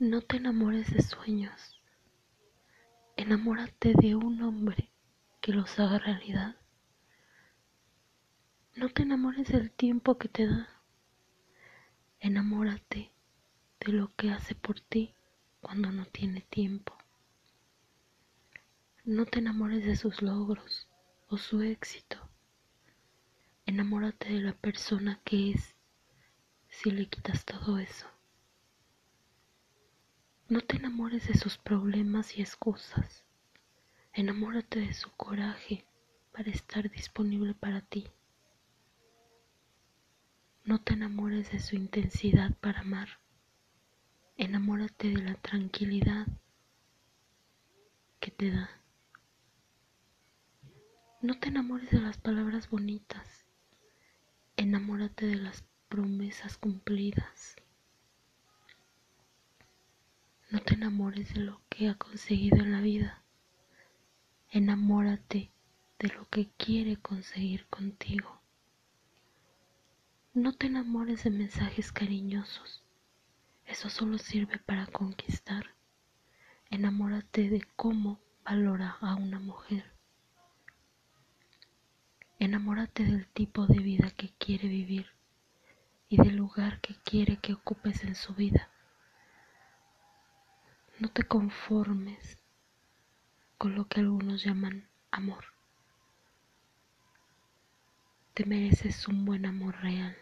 No te enamores de sueños. Enamórate de un hombre que los haga realidad. No te enamores del tiempo que te da. Enamórate de lo que hace por ti cuando no tiene tiempo. No te enamores de sus logros o su éxito. Enamórate de la persona que es si le quitas todo eso. No te enamores de sus problemas y excusas. Enamórate de su coraje para estar disponible para ti. No te enamores de su intensidad para amar. Enamórate de la tranquilidad que te da. No te enamores de las palabras bonitas, enamórate de las promesas cumplidas. No te enamores de lo que ha conseguido en la vida, enamórate de lo que quiere conseguir contigo. No te enamores de mensajes cariñosos, eso solo sirve para conquistar. Enamórate de cómo valora a una mujer. Enamórate del tipo de vida que quiere vivir y del lugar que quiere que ocupes en su vida. No te conformes con lo que algunos llaman amor. Te mereces un buen amor real.